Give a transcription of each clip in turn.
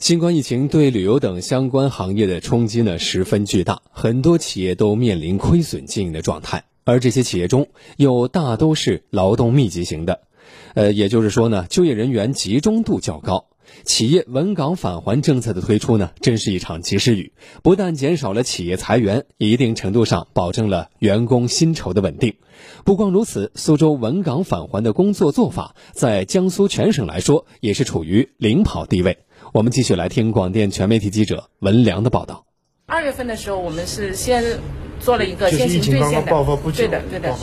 新冠疫情对旅游等相关行业的冲击呢十分巨大，很多企业都面临亏损经营的状态，而这些企业中又大都是劳动密集型的，呃，也就是说呢，就业人员集中度较高。企业稳岗返还政策的推出呢，真是一场及时雨，不但减少了企业裁员，一定程度上保证了员工薪酬的稳定。不光如此，苏州稳岗返还的工作做法，在江苏全省来说也是处于领跑地位。我们继续来听广电全媒体记者文良的报道。二月份的时候，我们是先做了一个先行兑现的，对的，对的。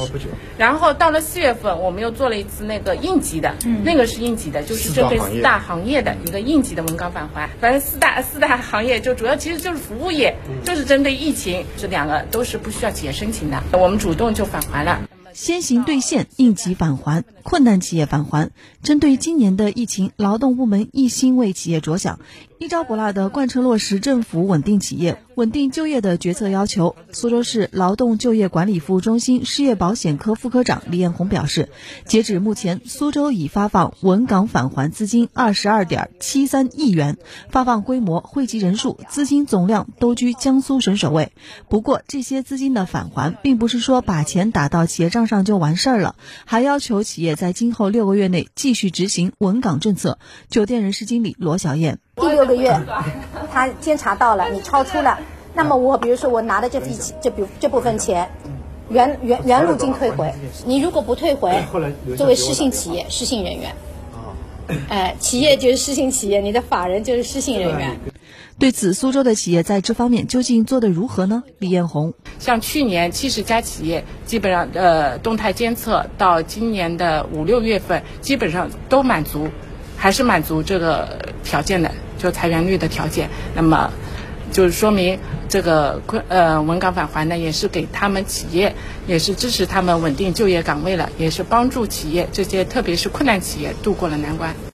然后到了四月份，我们又做了一次那个应急的，那个是应急的，就是针对四大行业的一个应急的文岗返还。反正四大四大行业就主要其实就是服务业，就是针对疫情，这两个都是不需要企业申请的，我们主动就返还了。先行兑现、应急返还、困难企业返还，针对今年的疫情，劳动部门一心为企业着想，一招不落的贯彻落实政府稳定企业、稳定就业的决策要求。苏州市劳动就业管理服务中心失业保险科副科长李艳红表示，截止目前，苏州已发放稳岗返还资金二十二点七三亿元，发放规模、惠及人数、资金总量都居江苏省首位。不过，这些资金的返还，并不是说把钱打到企业账上就完事儿了，还要求企业在今后六个月内继续执行稳岗政策。酒店人事经理罗小燕，第六个月，他监察到了你超出了，那么我比如说我拿的这笔这笔这部分钱，原原原路径退回，你如果不退回，作为失信企业、失信人员，哎，企业就是失信企业，你的法人就是失信人员。对此，苏州的企业在这方面究竟做得如何呢？李艳红，像去年七十家企业，基本上呃动态监测到今年的五六月份，基本上都满足，还是满足这个条件的，就裁员率的条件。那么，就是说明这个困呃稳岗返还呢，也是给他们企业，也是支持他们稳定就业岗位了，也是帮助企业这些特别是困难企业度过了难关。